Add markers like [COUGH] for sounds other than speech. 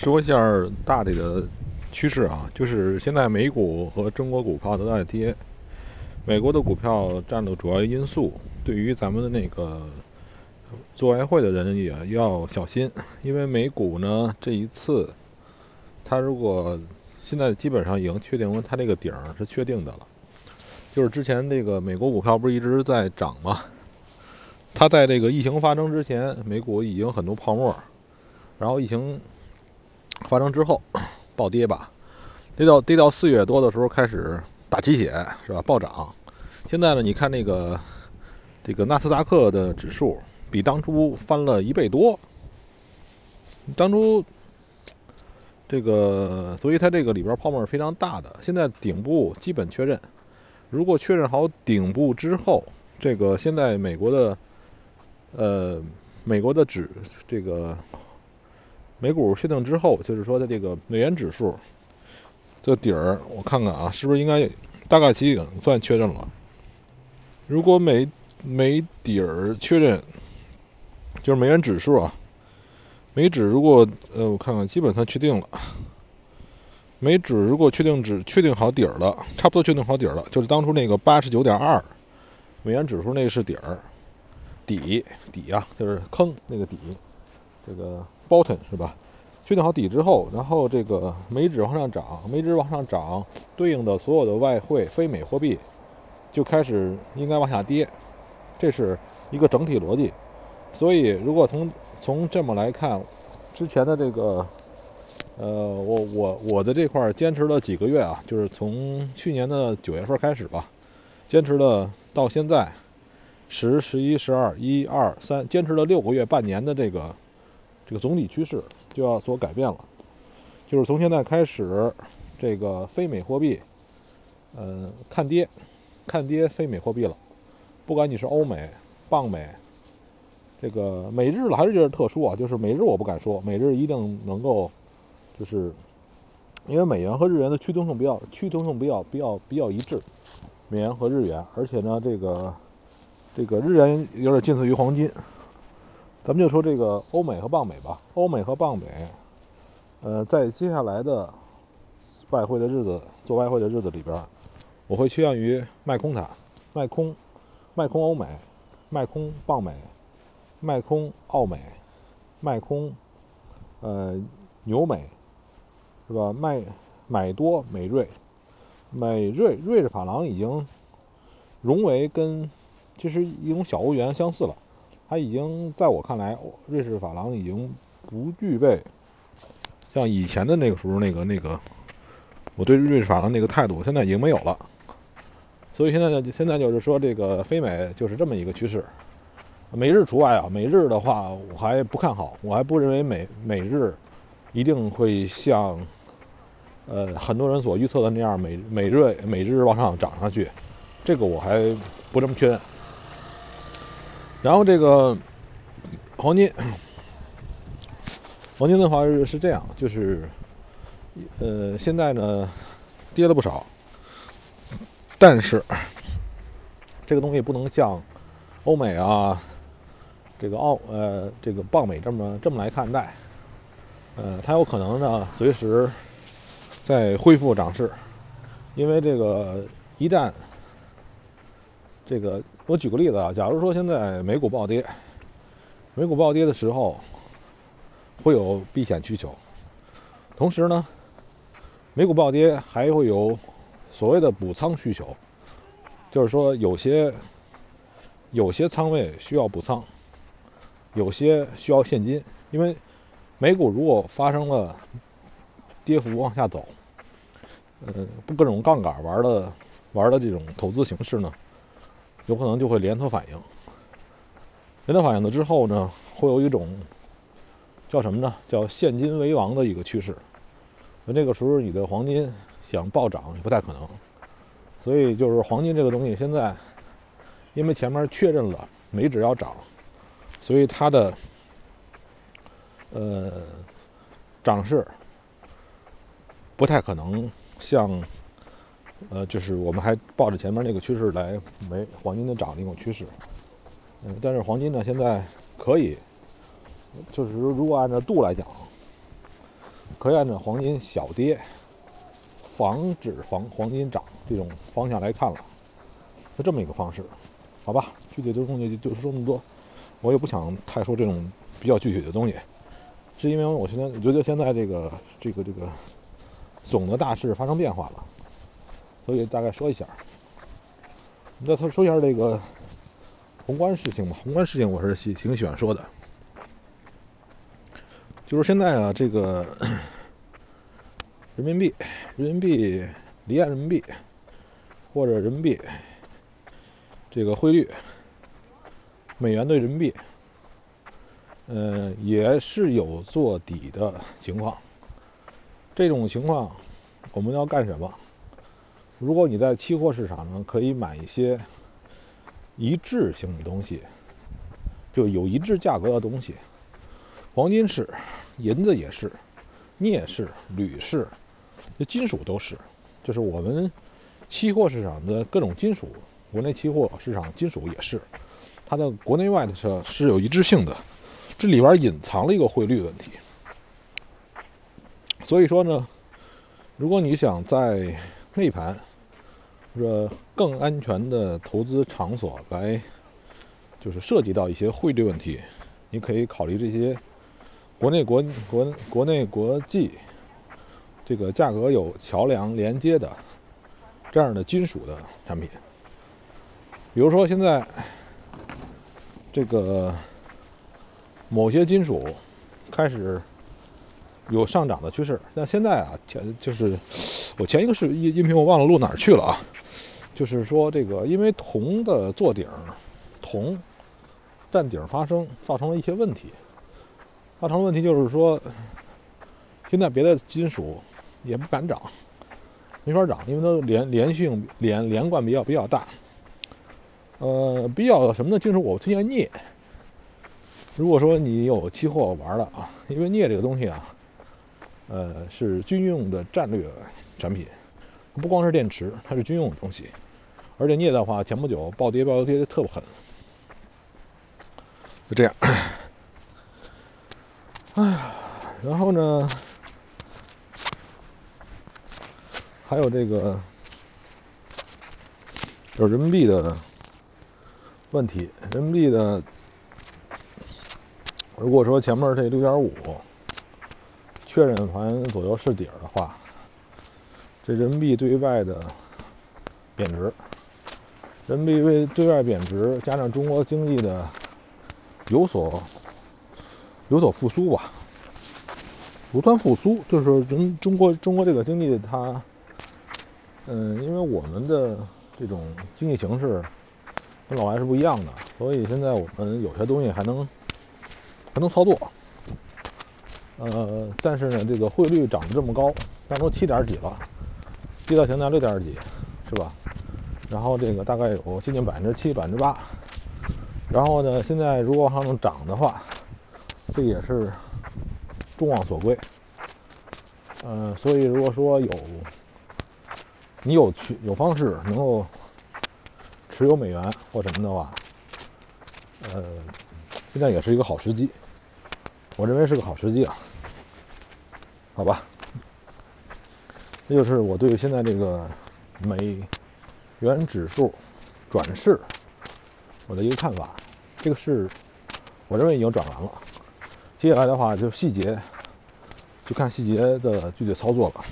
说一下大体的趋势啊，就是现在美股和中国股票都在跌，美国的股票占的主要因素，对于咱们的那个做外汇的人也要小心，因为美股呢这一次，它如果现在基本上已经确定了它这个顶儿是确定的了，就是之前那个美国股票不是一直在涨吗？它在这个疫情发生之前，美股已经很多泡沫，然后疫情发生之后 [CLEARS THROAT] 暴跌吧，跌到跌到四月多的时候开始大鸡血是吧？暴涨。现在呢，你看那个这个纳斯达克的指数比当初翻了一倍多，当初这个所以它这个里边泡沫是非常大的。现在顶部基本确认，如果确认好顶部之后，这个现在美国的。呃，美国的指这个美股确定之后，就是说的这个美元指数这底儿，我看看啊，是不是应该大概其已经算确认了？如果美美底儿确认，就是美元指数啊，美指如果呃，我看看，基本上确定了。美指如果确定指确定好底儿了，差不多确定好底儿了，就是当初那个八十九点二美元指数那个是底儿。底底呀，就是坑那个底，这个 bottom 是吧？确定好底之后，然后这个美指往上涨，美指往上涨，对应的所有的外汇非美货币就开始应该往下跌，这是一个整体逻辑。所以，如果从从这么来看，之前的这个，呃，我我我的这块坚持了几个月啊，就是从去年的九月份开始吧，坚持了到现在。十、十一、十二、一二三，坚持了六个月、半年的这个这个总体趋势就要所改变了，就是从现在开始，这个非美货币，嗯，看跌，看跌非美货币了。不管你是欧美、镑美，这个美日了还是有点特殊啊，就是美日我不敢说，美日一定能够，就是因为美元和日元的趋同性比较趋同性比较比较比较一致，美元和日元，而且呢这个。这个日元有点近似于黄金，咱们就说这个欧美和镑美吧。欧美和镑美，呃，在接下来的外汇的日子，做外汇的日子里边，我会倾向于卖空它，卖空，卖空欧美，卖空镑美，卖空澳美，卖空呃纽美，是吧？卖买多美瑞，美瑞瑞士法郎已经融为跟。其实一种小欧元相似了，它已经在我看来，瑞士法郎已经不具备像以前的那个时候那个那个我对瑞士法郎那个态度，现在已经没有了。所以现在呢，现在就是说这个非美就是这么一个趋势，美日除外啊。美日的话，我还不看好，我还不认为美美日一定会像呃很多人所预测的那样，美美瑞美日往上涨上去，这个我还不这么确认。然后这个黄金，[COUGHS] 黄金的话是是这样，就是，呃，现在呢跌了不少，但是这个东西不能像欧美啊，这个澳呃这个棒美这么这么来看待，呃，它有可能呢随时在恢复涨势，因为这个一旦这个。我举个例子啊，假如说现在美股暴跌，美股暴跌的时候会有避险需求，同时呢，美股暴跌还会有所谓的补仓需求，就是说有些有些仓位需要补仓，有些需要现金，因为美股如果发生了跌幅往下走，呃，不各种杠杆玩的玩的这种投资形式呢？有可能就会连锁反应，连锁反应了之后呢，会有一种叫什么呢？叫现金为王的一个趋势。那这个时候你的黄金想暴涨也不太可能。所以就是黄金这个东西，现在因为前面确认了美指要涨，所以它的呃涨势不太可能像。呃，就是我们还抱着前面那个趋势来没黄金的涨的一种趋势，嗯，但是黄金呢，现在可以，就是如果按照度来讲，可以按照黄金小跌，防止防黄金涨这种方向来看了，是这么一个方式，好吧？具体的东西就说这么多，我也不想太说这种比较具体的东西，是因为我现在我觉得现在这个这个这个总的大势发生变化了，所以大概说一下。再他说一下这个宏观事情吧，宏观事情我是喜挺喜欢说的。就是现在啊，这个人民币、人民币离岸人民币或者人民币这个汇率，美元对人民币，呃，也是有做底的情况。这种情况我们要干什么？如果你在期货市场呢，可以买一些一致性的东西，就有一致价格的东西，黄金是。银子也是，镍是，铝是，这金属都是，就是我们期货市场的各种金属，国内期货市场金属也是，它的国内外的是是有一致性的，这里边隐藏了一个汇率问题。所以说呢，如果你想在内盘或者更安全的投资场所来，就是涉及到一些汇率问题，你可以考虑这些。国内国国国内国际，这个价格有桥梁连接的这样的金属的产品，比如说现在这个某些金属开始有上涨的趋势，但现在啊前就是我前一个是音音频我忘了录哪儿去了啊，就是说这个因为铜的做顶，铜占顶发生造成了一些问题。造成问题就是说，现在别的金属也不敢涨，没法涨，因为它连连续性连连贯比较比较大。呃，比较什么的金属，我推荐镍。如果说你有期货玩的啊，因为镍这个东西啊，呃，是军用的战略产品，不光是电池，它是军用的东西。而且镍的话，前不久暴跌暴跌的特别狠，就这样。[CLEARS THROAT] 哎呀，然后呢，还有这个，就是人民币的问题。人民币的，如果说前面这六点五确认完左右是底儿的话，这人民币对外的贬值，人民币对外贬值，加上中国经济的有所。有所复苏吧，不断复苏，就是说，人中国中国这个经济它，嗯，因为我们的这种经济形势跟老外是不一样的，所以现在我们有些东西还能还能操作，呃，但是呢，这个汇率涨得这么高，但都七点几了，跌到现在六点几，是吧？然后这个大概有接近百分之七、百分之八，然后呢，现在如果还能涨的话。这也是众望所归，嗯，所以如果说有你有去有方式能够持有美元或什么的话，呃，现在也是一个好时机，我认为是个好时机啊，好吧，这就是我对现在这个美原指数转势我的一个看法，这个是我认为已经转完了。接下来的话，就细节，就看细节的具体操作了。